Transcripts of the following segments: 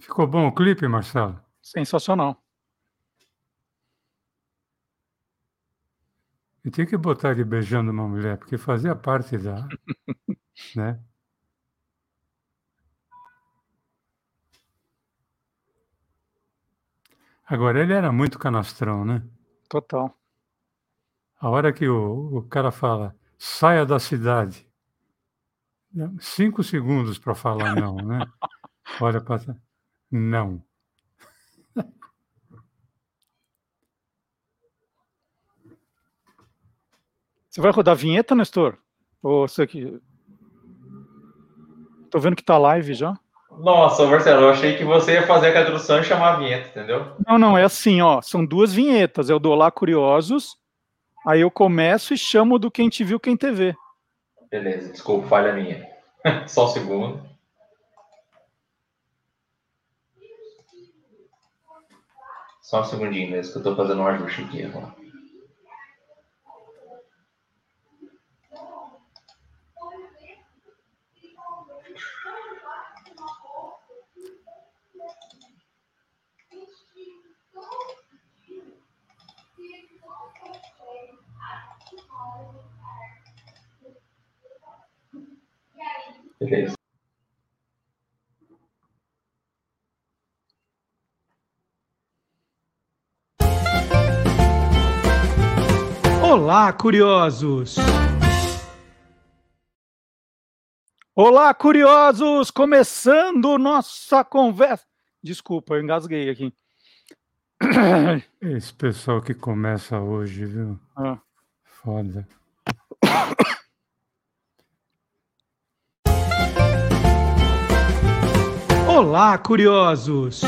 Ficou bom o clipe, Marcelo? Sensacional. E tinha que botar ele beijando uma mulher, porque fazia parte da. né? Agora, ele era muito canastrão, né? Total. A hora que o, o cara fala, saia da cidade. Cinco segundos para falar não, né? Olha para. Não. Você vai rodar a vinheta, Nestor? Ou você aqui? Tô vendo que tá live já. Nossa, Marcelo, eu achei que você ia fazer a tradução e chamar a vinheta, entendeu? Não, não, é assim, ó. São duas vinhetas. Eu dou lá Curiosos, aí eu começo e chamo do Quem Te Viu, Quem TV. Beleza, desculpa, falha minha. Só um segundo. Só um segundinho mesmo, que eu tô fazendo um ajuste aqui agora. Beleza. Olá, curiosos! Olá, curiosos! Começando nossa conversa. Desculpa, eu engasguei aqui. Esse pessoal que começa hoje, viu? Ah. Foda. Olá, curiosos!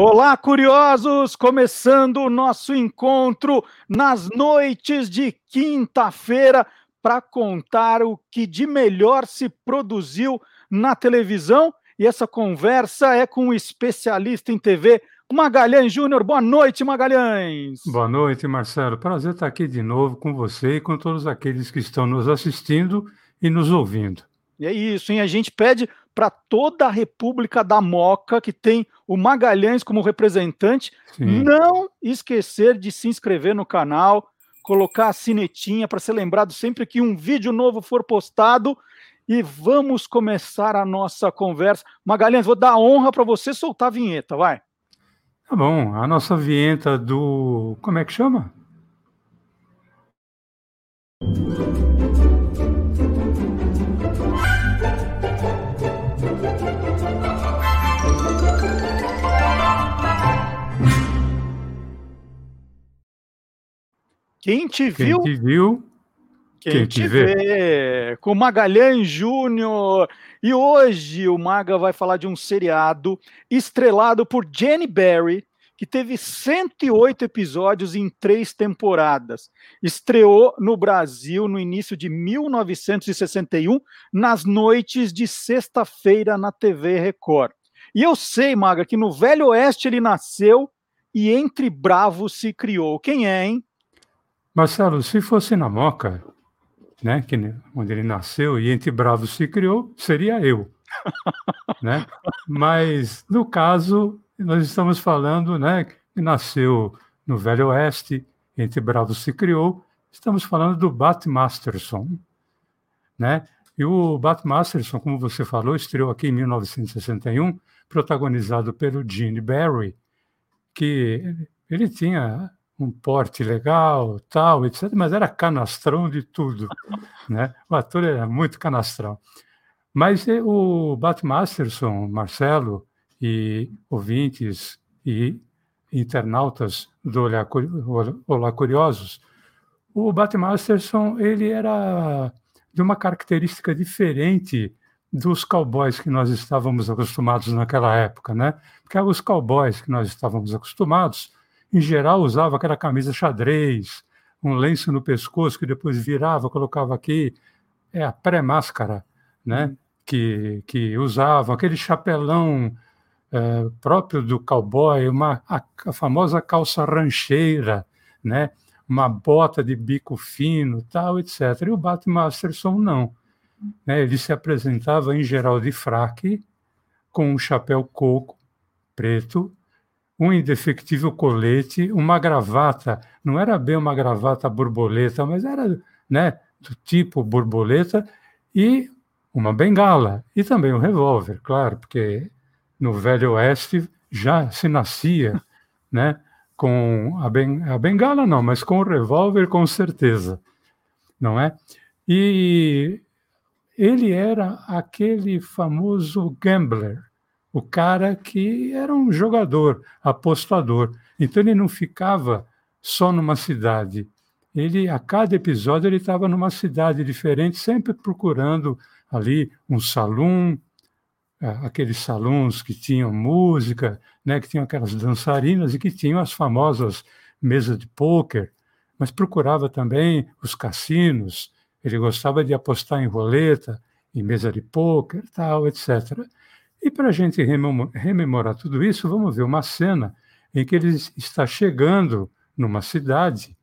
Olá, curiosos! Começando o nosso encontro nas noites de quinta-feira para contar o que de melhor se produziu na televisão. E essa conversa é com o um especialista em TV, Magalhães Júnior. Boa noite, Magalhães. Boa noite, Marcelo. Prazer estar aqui de novo com você e com todos aqueles que estão nos assistindo e nos ouvindo. E é isso, hein? A gente pede para toda a República da Moca, que tem o Magalhães como representante, Sim. não esquecer de se inscrever no canal, colocar a sinetinha para ser lembrado sempre que um vídeo novo for postado. E vamos começar a nossa conversa. Magalhães, vou dar honra para você soltar a vinheta, vai. Tá bom, a nossa vinheta do. Como é que chama? Quem te viu? Quem te viu? Quem, quem te, te vê. vê. Com Magalhães Júnior. E hoje o Maga vai falar de um seriado estrelado por Jenny Barry, que teve 108 episódios em três temporadas. Estreou no Brasil no início de 1961, nas noites de sexta-feira na TV Record. E eu sei, Maga, que no Velho Oeste ele nasceu e entre bravos se criou. Quem é, hein? Marcelo, se fosse na Moca, né, que, onde ele nasceu e entre bravos se criou, seria eu. né? Mas, no caso, nós estamos falando né, que nasceu no Velho Oeste, entre bravos se criou, estamos falando do Bat Masterson. Né? E o Bat Masterson, como você falou, estreou aqui em 1961, protagonizado pelo Gene Barry, que ele tinha um porte legal, tal, etc., mas era canastrão de tudo. né? O ator era muito canastrão. Mas o Bat Masterson, Marcelo e ouvintes e internautas do Olá, Olá Curiosos, o Bat Masterson ele era de uma característica diferente dos cowboys que nós estávamos acostumados naquela época, né? Porque os cowboys que nós estávamos acostumados em geral, usava aquela camisa xadrez, um lenço no pescoço que depois virava, colocava aqui, é a pré-máscara, né? Uhum. Que, que usavam, aquele chapelão é, próprio do cowboy, uma, a, a, famosa calça rancheira, né? uma bota de bico fino, tal, etc. E o Bat Masterson não. né, ele se apresentava em geral de fraque, com um chapéu coco preto, um indefectível colete, uma gravata, não era bem uma gravata borboleta, mas era né, do tipo borboleta, e uma bengala, e também um revólver, claro, porque no Velho Oeste já se nascia né, com a, ben, a bengala, não, mas com o revólver, com certeza, não é? E ele era aquele famoso gambler, o cara que era um jogador, apostador. Então ele não ficava só numa cidade. Ele a cada episódio ele estava numa cidade diferente, sempre procurando ali um salão, é, aqueles salões que tinham música, né, que tinham aquelas dançarinas e que tinham as famosas mesas de pôquer, mas procurava também os cassinos, ele gostava de apostar em roleta, em mesa de pôquer, tal, etc. E para a gente rememorar tudo isso, vamos ver uma cena em que ele está chegando numa cidade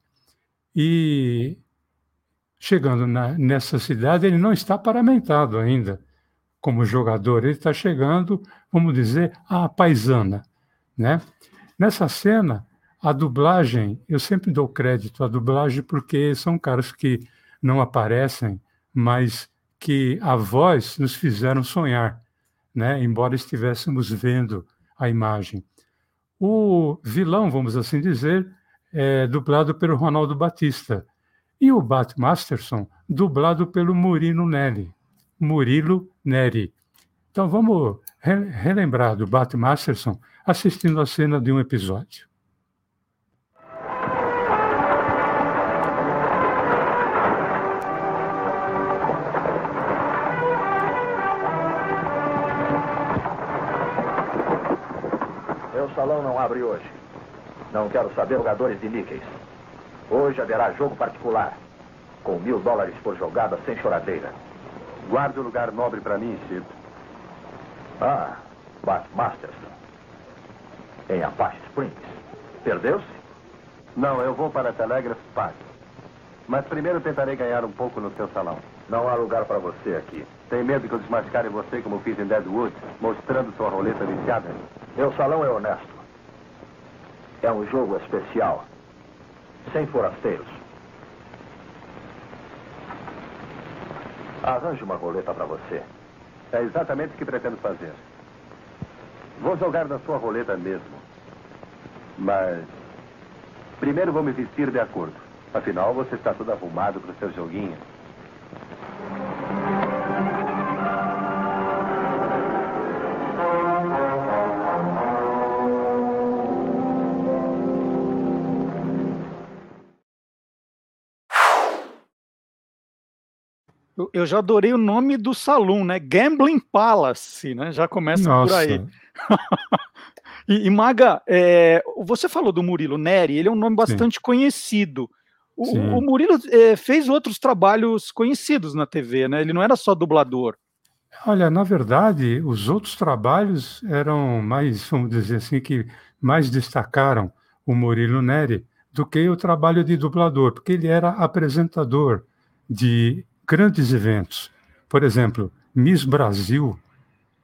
e chegando na, nessa cidade ele não está paramentado ainda como jogador, ele está chegando, vamos dizer, à paisana, né? Nessa cena, a dublagem, eu sempre dou crédito à dublagem porque são caras que não aparecem, mas que a voz nos fizeram sonhar, né? embora estivéssemos vendo a imagem. O vilão, vamos assim dizer, é dublado pelo Ronaldo Batista, e o Bat Masterson, dublado pelo Murilo Neri. Murilo Neri. Então vamos relembrar do Bat Masterson assistindo a cena de um episódio. Salão não abre hoje. Não quero saber jogadores de níqueis. Hoje haverá jogo particular. Com mil dólares por jogada, sem choradeira. Guarde o um lugar nobre para mim, Chip. Ah, Bart Masterson. Em Apache Springs. Perdeu-se? Não, eu vou para Telegraph Park. Mas primeiro tentarei ganhar um pouco no seu salão. Não há lugar para você aqui. Tem medo que eu desmascare você como fiz em Deadwood, mostrando sua roleta viciada? Meu salão é honesto. É um jogo especial. Sem forasteiros. Arranje uma roleta para você. É exatamente o que pretendo fazer. Vou jogar na sua roleta mesmo. Mas. Primeiro vou me vestir de acordo. Afinal, você está todo arrumado para o seu joguinho. Eu já adorei o nome do salão, né? Gambling Palace, né? Já começa Nossa. por aí. e, e, Maga, é, você falou do Murilo Neri, ele é um nome bastante Sim. conhecido. O, o Murilo é, fez outros trabalhos conhecidos na TV, né? Ele não era só dublador. Olha, na verdade, os outros trabalhos eram mais, vamos dizer assim, que mais destacaram o Murilo Neri do que o trabalho de dublador, porque ele era apresentador de grandes eventos. Por exemplo, Miss Brasil.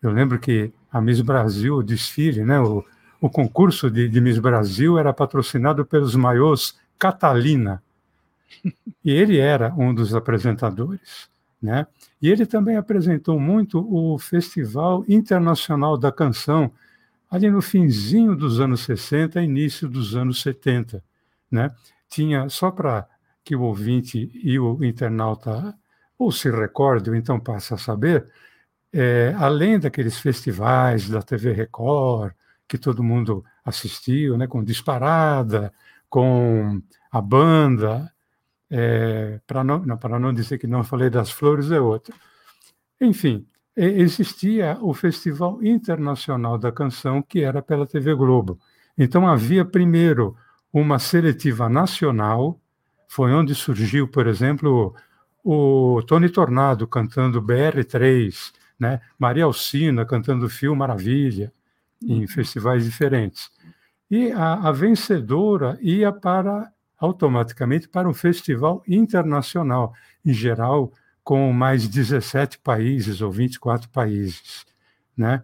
Eu lembro que a Miss Brasil, o desfile, né, o, o concurso de, de Miss Brasil era patrocinado pelos maiôs Catalina. E ele era um dos apresentadores. Né? E ele também apresentou muito o Festival Internacional da Canção, ali no finzinho dos anos 60, início dos anos 70. Né? Tinha, só para que o ouvinte e o internauta ou se recorde, ou então passe a saber, é, além daqueles festivais da TV Record, que todo mundo assistiu, né, com Disparada, com a banda, é, para não, não, não dizer que não falei das flores, é outra. Enfim, existia o Festival Internacional da Canção, que era pela TV Globo. Então havia primeiro uma seletiva nacional, foi onde surgiu, por exemplo, o Tony Tornado cantando BR3, né? Maria Alcina cantando Fio Maravilha, em uhum. festivais diferentes. E a, a vencedora ia para automaticamente para um festival internacional, em geral com mais 17 países ou 24 países, né?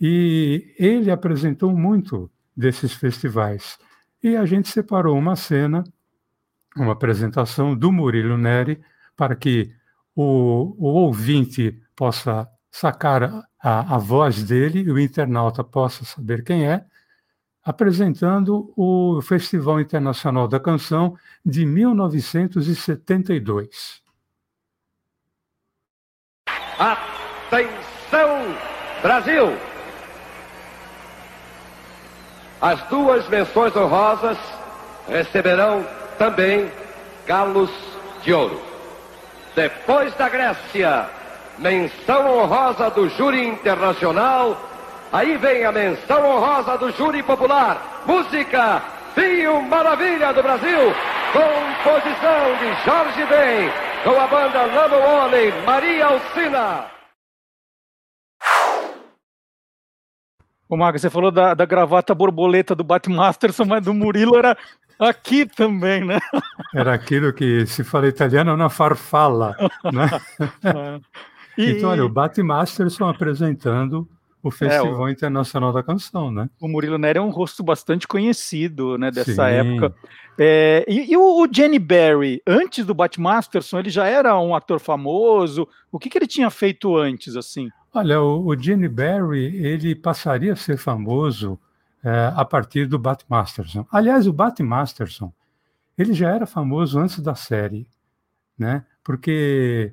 E ele apresentou muito desses festivais. E a gente separou uma cena, uma apresentação do Murilo Neri, para que o, o ouvinte possa sacar a, a voz dele e o internauta possa saber quem é, apresentando o Festival Internacional da Canção de 1972. Atenção, Brasil! As duas menções honrosas receberão também galos de ouro. Depois da Grécia, menção honrosa do júri internacional. Aí vem a menção honrosa do júri popular. Música, Vinho Maravilha do Brasil. Composição de Jorge Ben, com a banda Number One, Maria Alcina. Ô, Maga, você falou da, da gravata borboleta do Batmasterson, mas do Murilo era aqui também, né? Era aquilo que se fala italiano na farfalla, né? e... Então, olha, o Batmasterson apresentando o Festival é, o... Internacional da Canção, né? O Murilo Neri é um rosto bastante conhecido, né, dessa Sim. época. É, e, e o, o, Jenny Barry, antes do Batmasterson, ele já era um ator famoso? O que, que ele tinha feito antes, assim? Olha, o, o Gene Barry, ele passaria a ser famoso é, a partir do Bat Masterson. Aliás, o Bat Masterson, ele já era famoso antes da série, né? Porque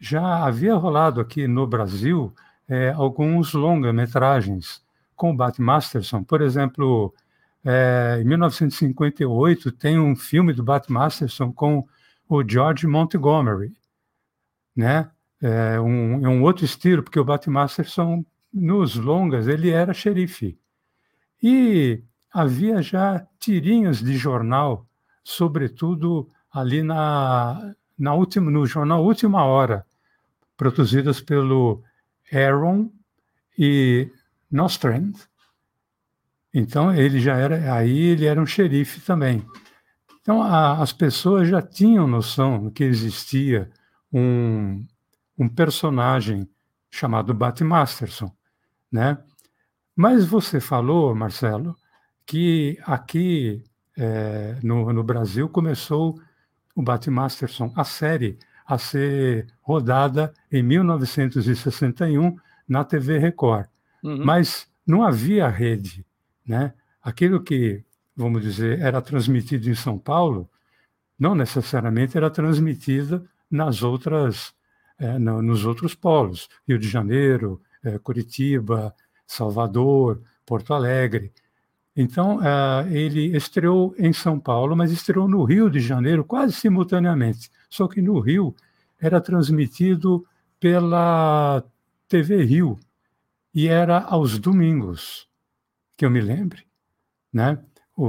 já havia rolado aqui no Brasil é, alguns longa-metragens com o Bat Masterson. Por exemplo, é, em 1958 tem um filme do Bat Masterson com o George Montgomery, né? é um, é um outro estilo, porque o Batmasterson, nos longas, ele era xerife. E havia já tirinhas de jornal, sobretudo ali na, na última, no jornal Última Hora, produzidas pelo Aaron e Nostrand. Então ele já era, aí ele era um xerife também. Então a, as pessoas já tinham noção que existia um, um personagem chamado Bat Masterson, né? Mas você falou, Marcelo, que aqui é, no, no, Brasil começou o Bat Masterson, a série, a ser rodada em 1961 na TV Record. Uhum. Mas não havia rede, né? Aquilo que, vamos dizer, era transmitido em São Paulo, não necessariamente era transmitido nas outras é, no, nos outros polos, Rio de Janeiro, é, Curitiba, Salvador, Porto Alegre. Então, é, ele estreou em São Paulo, mas estreou no Rio de Janeiro quase simultaneamente. Só que no Rio era transmitido pela TV Rio e era aos domingos, que eu me lembre, né?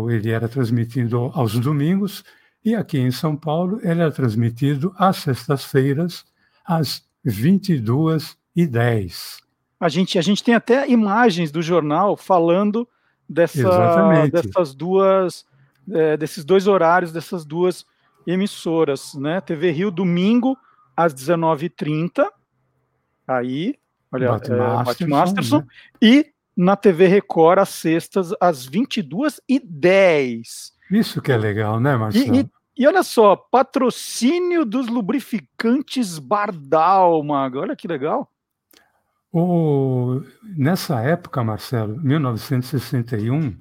Ele era transmitido aos domingos e aqui em São Paulo ele era transmitido às sextas-feiras às 22h10. A gente, a gente tem até imagens do jornal falando dessa, dessas duas, é, desses dois horários, dessas duas emissoras, né? TV Rio, domingo, às 19h30, aí, olha, Bate é, Masterson, né? e na TV Record, às sextas, às 22h10. Isso que é legal, né, Marcelo? E, e, e olha só, patrocínio dos lubrificantes Bardal, Maga. Olha que legal. O, nessa época, Marcelo, 1961,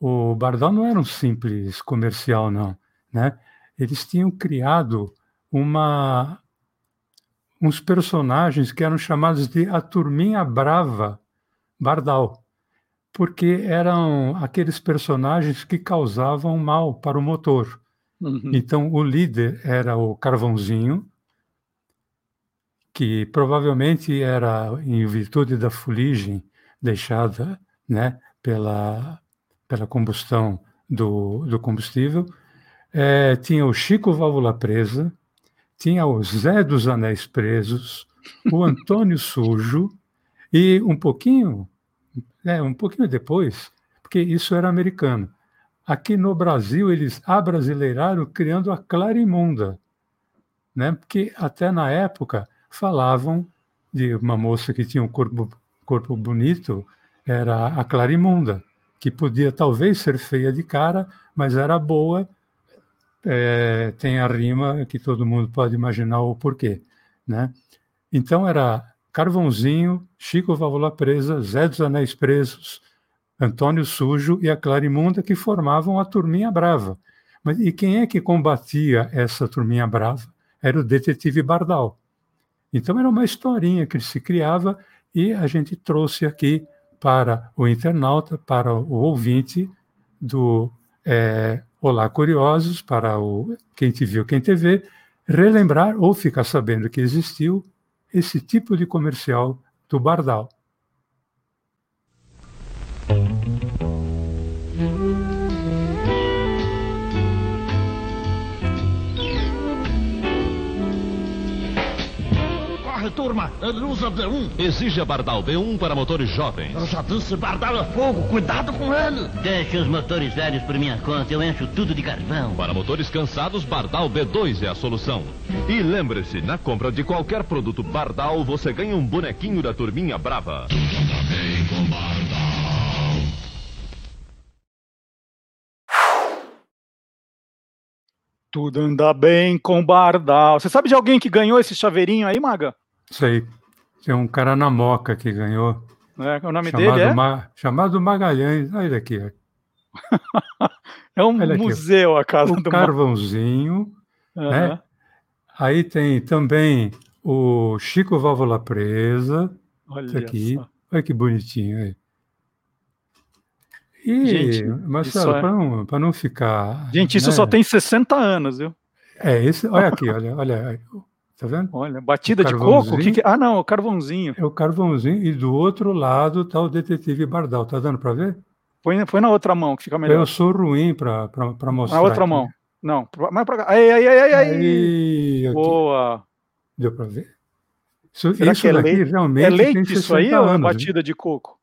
o Bardal não era um simples comercial, não. Né? Eles tinham criado uma, uns personagens que eram chamados de a Turminha Brava Bardal, porque eram aqueles personagens que causavam mal para o motor. Uhum. Então, o líder era o Carvãozinho, que provavelmente era em virtude da fuligem deixada né, pela, pela combustão do, do combustível. É, tinha o Chico Válvula Presa, tinha o Zé dos Anéis Presos, o Antônio Sujo, e um pouquinho, é, um pouquinho depois, porque isso era americano, Aqui no Brasil, eles abrasileiraram criando a Clarimunda. né? Porque até na época falavam de uma moça que tinha um corpo, corpo bonito, era a Clarimunda, que podia talvez ser feia de cara, mas era boa. É, tem a rima que todo mundo pode imaginar o porquê, né? Então era Carvãozinho, Chico Válvula Presa, Zé dos Anéis Presos, Antônio Sujo e a Clarimunda que formavam a Turminha Brava. Mas e quem é que combatia essa Turminha Brava? Era o detetive Bardal. Então era uma historinha que se criava e a gente trouxe aqui para o internauta, para o ouvinte do é, Olá Curiosos, para o Quem Te Viu, Quem Te Vê, relembrar ou ficar sabendo que existiu esse tipo de comercial do Bardal. Turma. Ele usa B1. Exija Bardal B1 para motores jovens. Eu já disse, Bardal é fogo. Cuidado com ele. Deixe os motores velhos por minha conta. Eu encho tudo de carvão. Para motores cansados, Bardal B2 é a solução. E lembre-se, na compra de qualquer produto Bardal, você ganha um bonequinho da turminha brava. Também com Bardal. Tudo anda bem com Bardal. Você sabe de alguém que ganhou esse chaveirinho aí, Maga? Sei. Tem um cara na Moca que ganhou. É, o nome dele é? Ma, chamado Magalhães. Olha ele aqui. é um Olha museu aqui, a casa o do Carvãozinho. Uhum. Né? Aí tem também o Chico Válvula Presa. Olha aqui. Só. Olha que bonitinho aí. E, Gente, Marcelo, é... para não, não ficar. Gente, isso né? só tem 60 anos, viu? É, esse, olha aqui, olha, olha. Tá vendo? Olha, batida de coco? Que que... Ah, não, o carvãozinho. É o carvãozinho, e do outro lado tá o detetive Bardal. Tá dando para ver? Põe, põe na outra mão, que fica melhor. Eu sou ruim para mostrar. Na outra aqui. mão. Não, mais para cá. Aí, aí, aí, aí. Boa. Deu para ver? Isso, Será isso que é leite? realmente É leite isso aí ou é anos, batida de coco?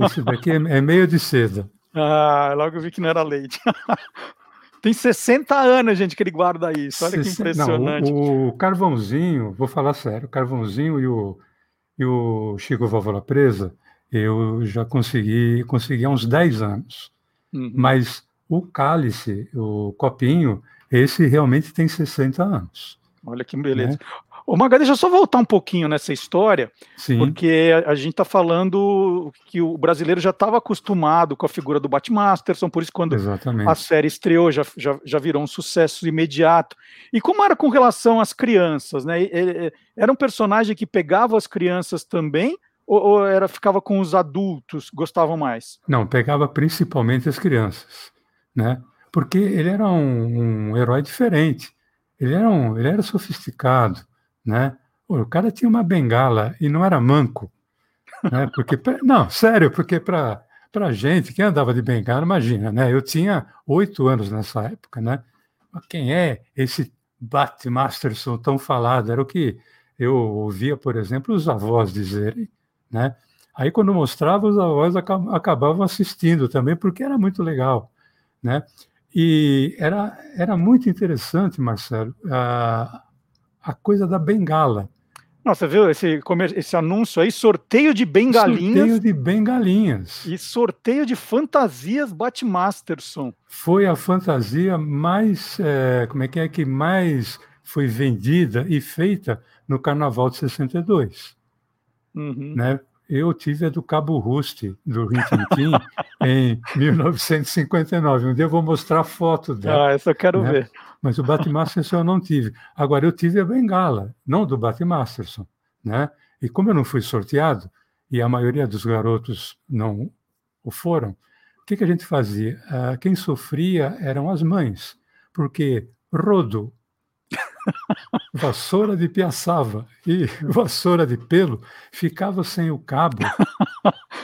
Esse daqui é, é meio de seda. Ah, logo eu vi que não era leite. Tem 60 anos, gente, que ele guarda isso. Olha que impressionante. Não, o, o, carvãozinho, vou falar sério, o carvãozinho e o, e o Chico Válvula Presa, eu já consegui, consegui há uns 10 anos. Uhum. Mas o cálice, o copinho, esse realmente tem 60 anos. Olha que beleza. Né? Ô, Maga, deixa eu só voltar um pouquinho nessa história, Sim. porque a, a gente está falando que o brasileiro já estava acostumado com a figura do Batmasterson, por isso quando Exatamente. a série estreou já, já, já virou um sucesso imediato. E como era com relação às crianças, né? Ele, era um personagem que pegava as crianças também, ou, ou era ficava com os adultos, gostavam mais? Não, pegava principalmente as crianças, né? Porque ele era um, um herói diferente. Ele era, um, ele era sofisticado, né? O cara tinha uma bengala e não era manco, né? Porque não, sério, porque para para gente que andava de bengala, imagina, né? Eu tinha oito anos nessa época, né? Mas quem é esse Batmasterson tão falado? Era o que eu ouvia, por exemplo, os avós dizerem, né? Aí quando mostrava, os avós acabavam assistindo também, porque era muito legal, né? E era, era muito interessante, Marcelo, a, a coisa da bengala. Nossa, viu esse, esse anúncio aí? Sorteio de bengalinhas. Sorteio de bengalinhas. E sorteio de fantasias Batmasterson. Foi a fantasia mais, é, como é que é, que mais foi vendida e feita no Carnaval de 62. Uhum. Né? Eu tive a do Cabo Ruste, do Rintintim, em 1959. Um dia eu vou mostrar a foto dela. Ah, essa eu quero né? ver. Mas o Batmasterson eu não tive. Agora, eu tive a bengala, não do Batmasterson. Né? E como eu não fui sorteado, e a maioria dos garotos não o foram, o que, que a gente fazia? Ah, quem sofria eram as mães, porque rodo, vassoura de piaçava e vassoura de pelo ficava sem o cabo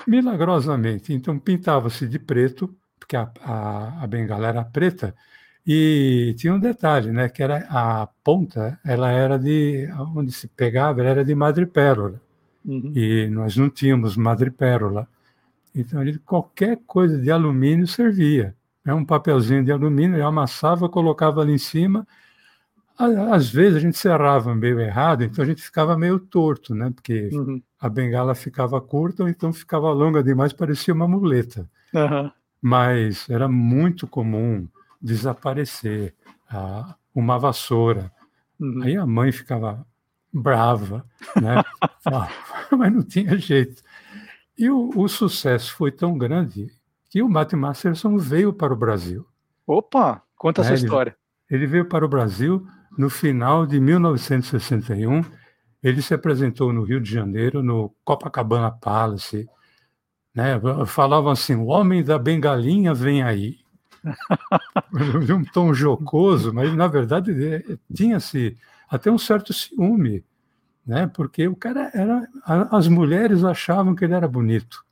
milagrosamente. Então pintava-se de preto, porque a, a, a, bengala era preta, e tinha um detalhe, né, que era a ponta, ela era de, onde se pegava, ela era de madrepérola, uhum. e nós não tínhamos madrepérola. Então qualquer coisa de alumínio servia. É um papelzinho de alumínio, eu amassava, colocava ali em cima, Às vezes a gente cerrava meio errado, então a gente ficava meio torto, né? Porque uhum. a bengala ficava curta ou então ficava longa demais, parecia uma muleta. Uhum. Mas era muito comum desaparecer a, uma vassoura. Uhum. Aí a mãe ficava brava, né? Mas não tinha jeito. E o, o, sucesso foi tão grande que o Matt Masterson veio para o Brasil. Opa, conta essa história. Ele, ele veio para o Brasil no final de 1961. Ele se apresentou no Rio de Janeiro, no Copacabana Palace. Né? Falavam assim: o homem da bengalinha vem aí. de um tom jocoso, mas na verdade tinha-se até um certo ciúme, né? Porque o cara era, as mulheres achavam que ele era bonito,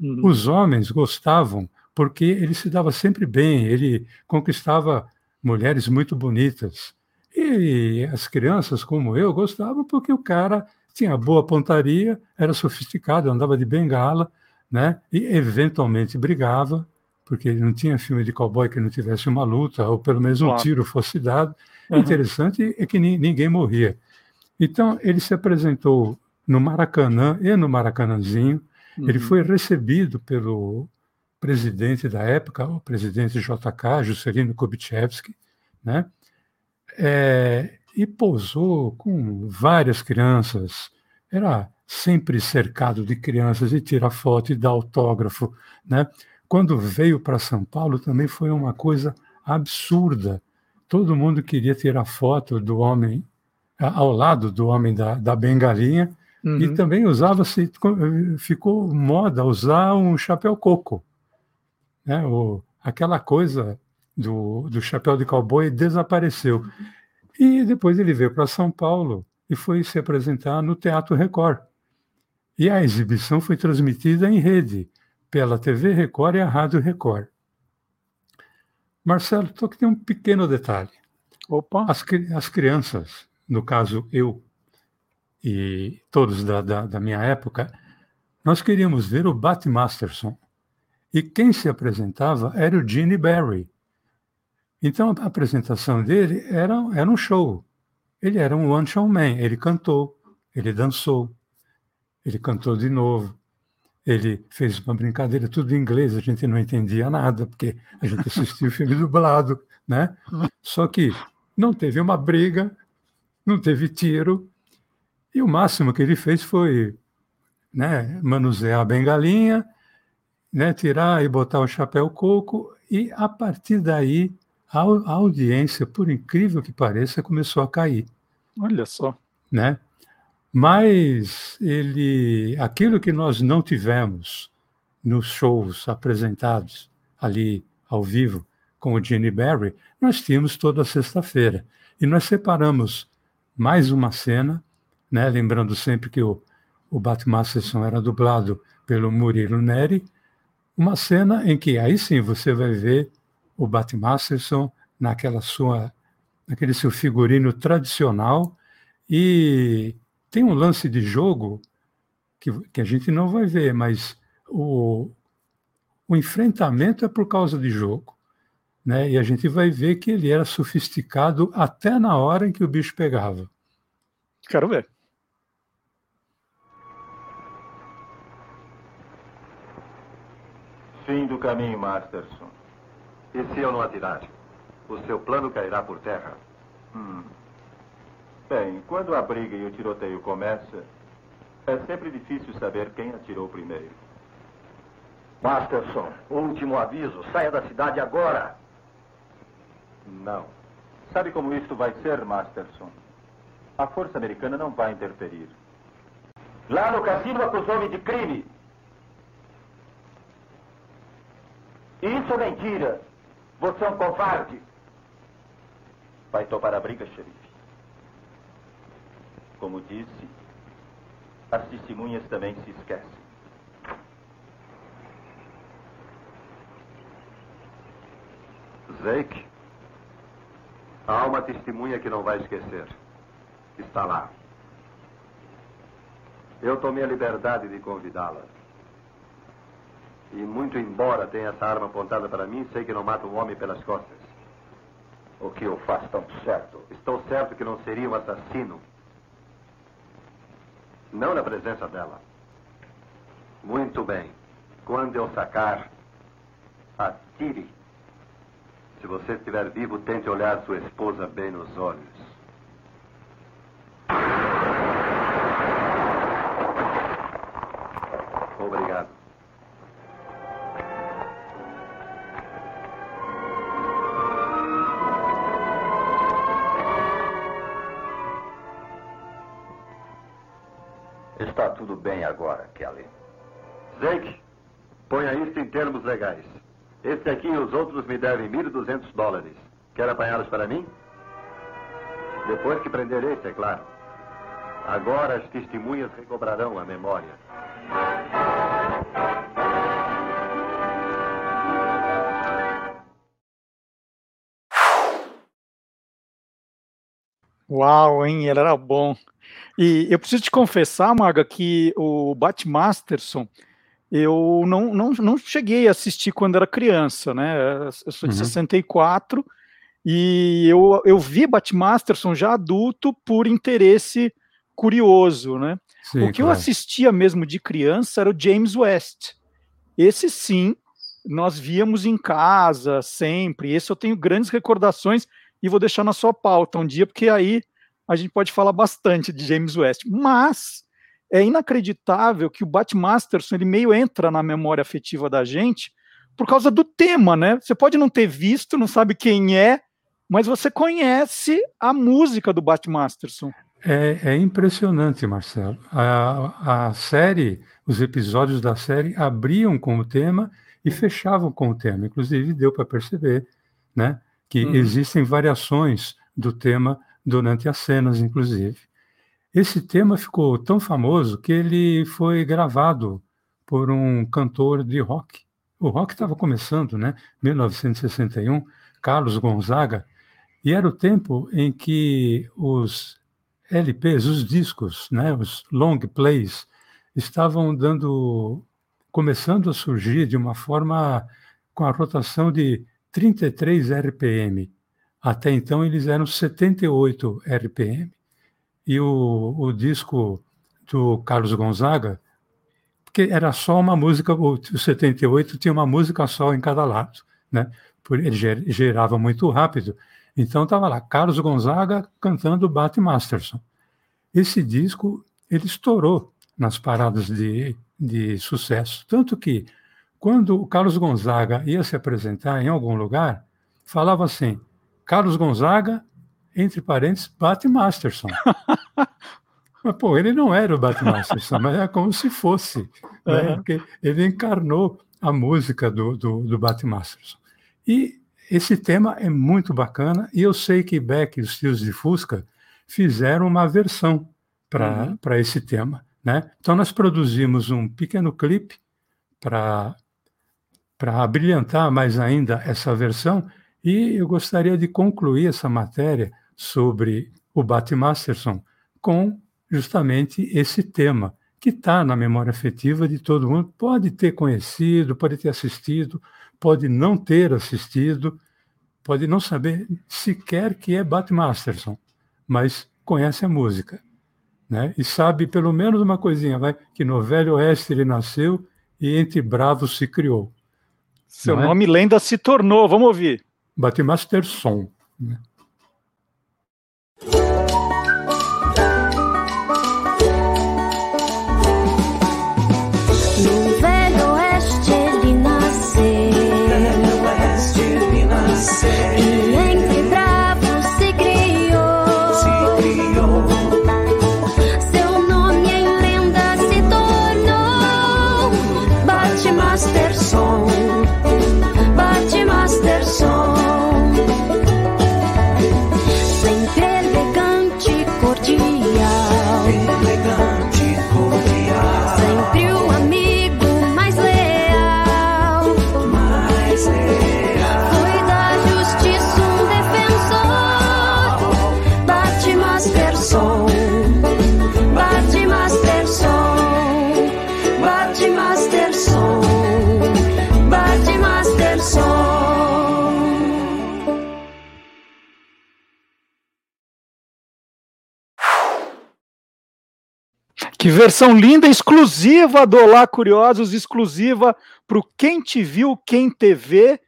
uhum. os homens gostavam porque ele se dava sempre bem, ele conquistava mulheres muito bonitas e as crianças como eu gostavam porque o cara tinha boa pontaria, era sofisticado, andava de bengala, né? E eventualmente brigava porque não tinha filme de cowboy que não tivesse uma luta, ou pelo menos um claro. tiro fosse dado. Uhum. Interessante é que ninguém morria. Então, ele se apresentou no Maracanã e no Maracanãzinho. Uhum. Ele foi recebido pelo presidente da época, o presidente JK, Juscelino Kubitschewski, né? É, e pousou com várias crianças. Era sempre cercado de crianças e tira foto e dá autógrafo, né? Quando veio para São Paulo também foi uma coisa absurda. Todo mundo queria tirar foto do homem ao lado do homem da, da bengalinha uhum. e também usava-se, ficou moda usar um chapéu coco. Né? O, aquela coisa do, do chapéu de cowboy desapareceu. E depois ele veio para São Paulo e foi se apresentar no Teatro Record. E a exibição foi transmitida em rede pela TV Record e a Rádio Record. Marcelo, só que tem um pequeno detalhe. Opa. As, as crianças, no caso eu e todos da, da, da minha época, nós queríamos ver o Bat Masterson. E quem se apresentava era o Gene Barry. Então a apresentação dele era, era um show. Ele era um one-show man. Ele cantou, ele dançou, ele cantou de novo, ele fez uma brincadeira, tudo em inglês, a gente não entendia nada, porque a gente assistia o filme dublado, né? Só que não teve uma briga, não teve tiro, e o máximo que ele fez foi né, manusear a bengalinha, né, tirar e botar o chapéu coco, e a partir daí a, a audiência, por incrível que pareça, começou a cair. Olha só. Né? Mas ele, aquilo que nós não tivemos nos shows apresentados ali ao vivo com o Gene Barry, nós tínhamos toda sexta-feira. E nós separamos mais uma cena, né? lembrando sempre que o, o Batmasterson era dublado pelo Murilo Neri, uma cena em que aí sim você vai ver o Batmasterson naquela sua, naquele seu figurino tradicional e tem um lance de jogo que, que a gente não vai ver, mas o, o enfrentamento é por causa de jogo. Né? E a gente vai ver que ele era sofisticado até na hora em que o bicho pegava. Quero ver. Fim do caminho, Masterson. E se eu não atirar? O seu plano cairá por terra. Hum. Bem, quando a briga e o tiroteio começa, é sempre difícil saber quem atirou primeiro. Masterson, último aviso. Saia da cidade agora. Não. Sabe como isto vai ser, Masterson? A força americana não vai interferir. Lá no cassino acusou-me de crime. Isso é mentira. Você é um covarde. Vai topar a briga, xerife. Como disse, as testemunhas também se esquecem. Zeke, há uma testemunha que não vai esquecer. Está lá. Eu tomei a liberdade de convidá-la. E muito embora tenha essa arma apontada para mim, sei que não mata um homem pelas costas. O que o faz tão certo? Estou certo que não seria um assassino. Não na presença dela. Muito bem. Quando eu sacar, atire. Se você estiver vivo, tente olhar sua esposa bem nos olhos. Devem 1.200 dólares. Quer apanhá-los para mim? Depois que prender esse, é claro. Agora as testemunhas recobrarão a memória. Uau, hein? Ele era bom. E eu preciso te confessar, Maga, que o Bat Masterson eu não, não, não cheguei a assistir quando era criança, né? Eu sou de uhum. 64 e eu, eu vi Bat Masterson já adulto por interesse curioso, né? Sim, o que claro. eu assistia mesmo de criança era o James West. Esse sim, nós víamos em casa sempre. Esse eu tenho grandes recordações e vou deixar na sua pauta um dia, porque aí a gente pode falar bastante de James West. Mas é inacreditável que o Bat Masterson ele meio entra na memória afetiva da gente por causa do tema, né? Você pode não ter visto, não sabe quem é, mas você conhece a música do Bat Masterson. É, é impressionante, Marcelo. A, a série, os episódios da série abriam com o tema e fechavam com o tema. Inclusive, deu para perceber né, que uhum. existem variações do tema durante as cenas, inclusive. Esse tema ficou tão famoso que ele foi gravado por um cantor de rock. O rock estava começando, né? 1961, Carlos Gonzaga, e era o tempo em que os LPs, os discos, né, os long plays, estavam dando, começando a surgir de uma forma com a rotação de 33 RPM. Até então eles eram 78 RPM. E o, o disco do Carlos Gonzaga, porque era só uma música, o, o 78 tinha uma música só em cada lado, né? Ele gerava muito rápido. Então estava lá, Carlos Gonzaga cantando Bat Masterson. Esse disco, ele estourou nas paradas de, de sucesso. Tanto que, quando o Carlos Gonzaga ia se apresentar em algum lugar, falava assim, Carlos Gonzaga, entre parênteses, Bat Masterson. mas, pô, ele não era o Bat Masterson, mas é como se fosse, né? uhum. porque ele encarnou a música do, do, do Bat Masterson. E esse tema é muito bacana, e eu sei que Beck e os tios de Fusca fizeram uma versão para uhum. esse tema. Né? Então, nós produzimos um pequeno clipe para brilhantar mais ainda essa versão, e eu gostaria de concluir essa matéria sobre o Bat Masterson com justamente esse tema, que está na memória afetiva de todo mundo. Pode ter conhecido, pode ter assistido, pode não ter assistido, pode não saber sequer que é Bat Masterson, mas conhece a música. Né? E sabe pelo menos uma coisinha, vai, que no Velho Oeste ele nasceu e entre bravos se criou. Seu é? nome lenda se tornou, vamos ouvir. Batmasterson. Né? Que versão linda, exclusiva do Olá Curiosos, exclusiva para o Quem Te Viu, Quem TV.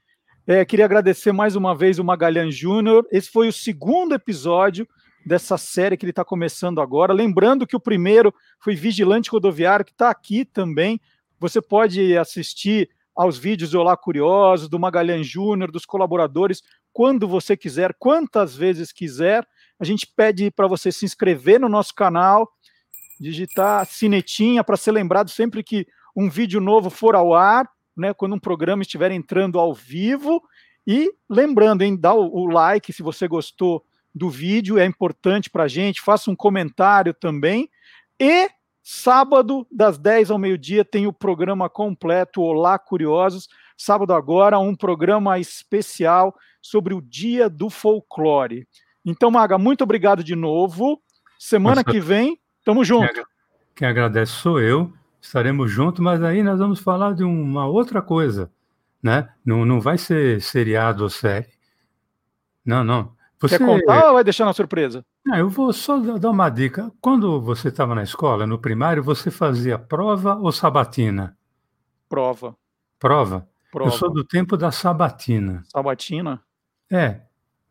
É, queria agradecer mais uma vez o Magalhães Júnior. Esse foi o segundo episódio dessa série que ele está começando agora. Lembrando que o primeiro foi Vigilante Rodoviário, que está aqui também. Você pode assistir aos vídeos do Olá Curiosos, do Magalhães Júnior, dos colaboradores, quando você quiser, quantas vezes quiser. A gente pede para você se inscrever no nosso canal digitar sinetinha para ser lembrado sempre que um vídeo novo for ao ar, né, quando um programa estiver entrando ao vivo. E lembrando, hein, dá o, o like se você gostou do vídeo, é importante para a gente. Faça um comentário também. E sábado, das 10 ao meio-dia, tem o programa completo Olá Curiosos. Sábado agora, um programa especial sobre o Dia do Folclore. Então, Maga, muito obrigado de novo. Semana Nossa. que vem Tamo junto. Quem, quem agradece sou eu. Estaremos juntos, mas aí nós vamos falar de uma outra coisa, né? Não, não vai ser seriado ou série. Não, não. Você... Quer contar ou vai deixar na surpresa? Não, eu vou só dar uma dica. Quando você estava na escola, no primário, você fazia prova ou sabatina? Prova. Prova? Prova. Eu sou do tempo da sabatina. Sabatina? É.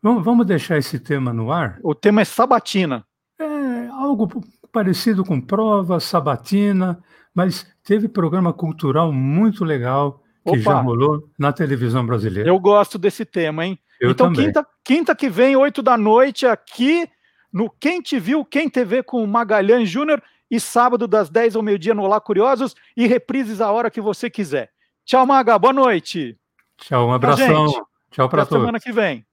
Vamos, vamos deixar esse tema no ar? O tema é sabatina. É algo parecido com prova, sabatina, mas teve programa cultural muito legal que Opa. já rolou na televisão brasileira. Eu gosto desse tema, hein? Eu então, também. Quinta, quinta que vem, oito da noite, aqui no Quem Te Viu, Quem TV com o Magalhães Júnior, e sábado das 10 ao meio-dia no Olá Curiosos, e reprises a hora que você quiser. Tchau, Maga, boa noite. Tchau, um abração. Tchau para todos. semana que vem.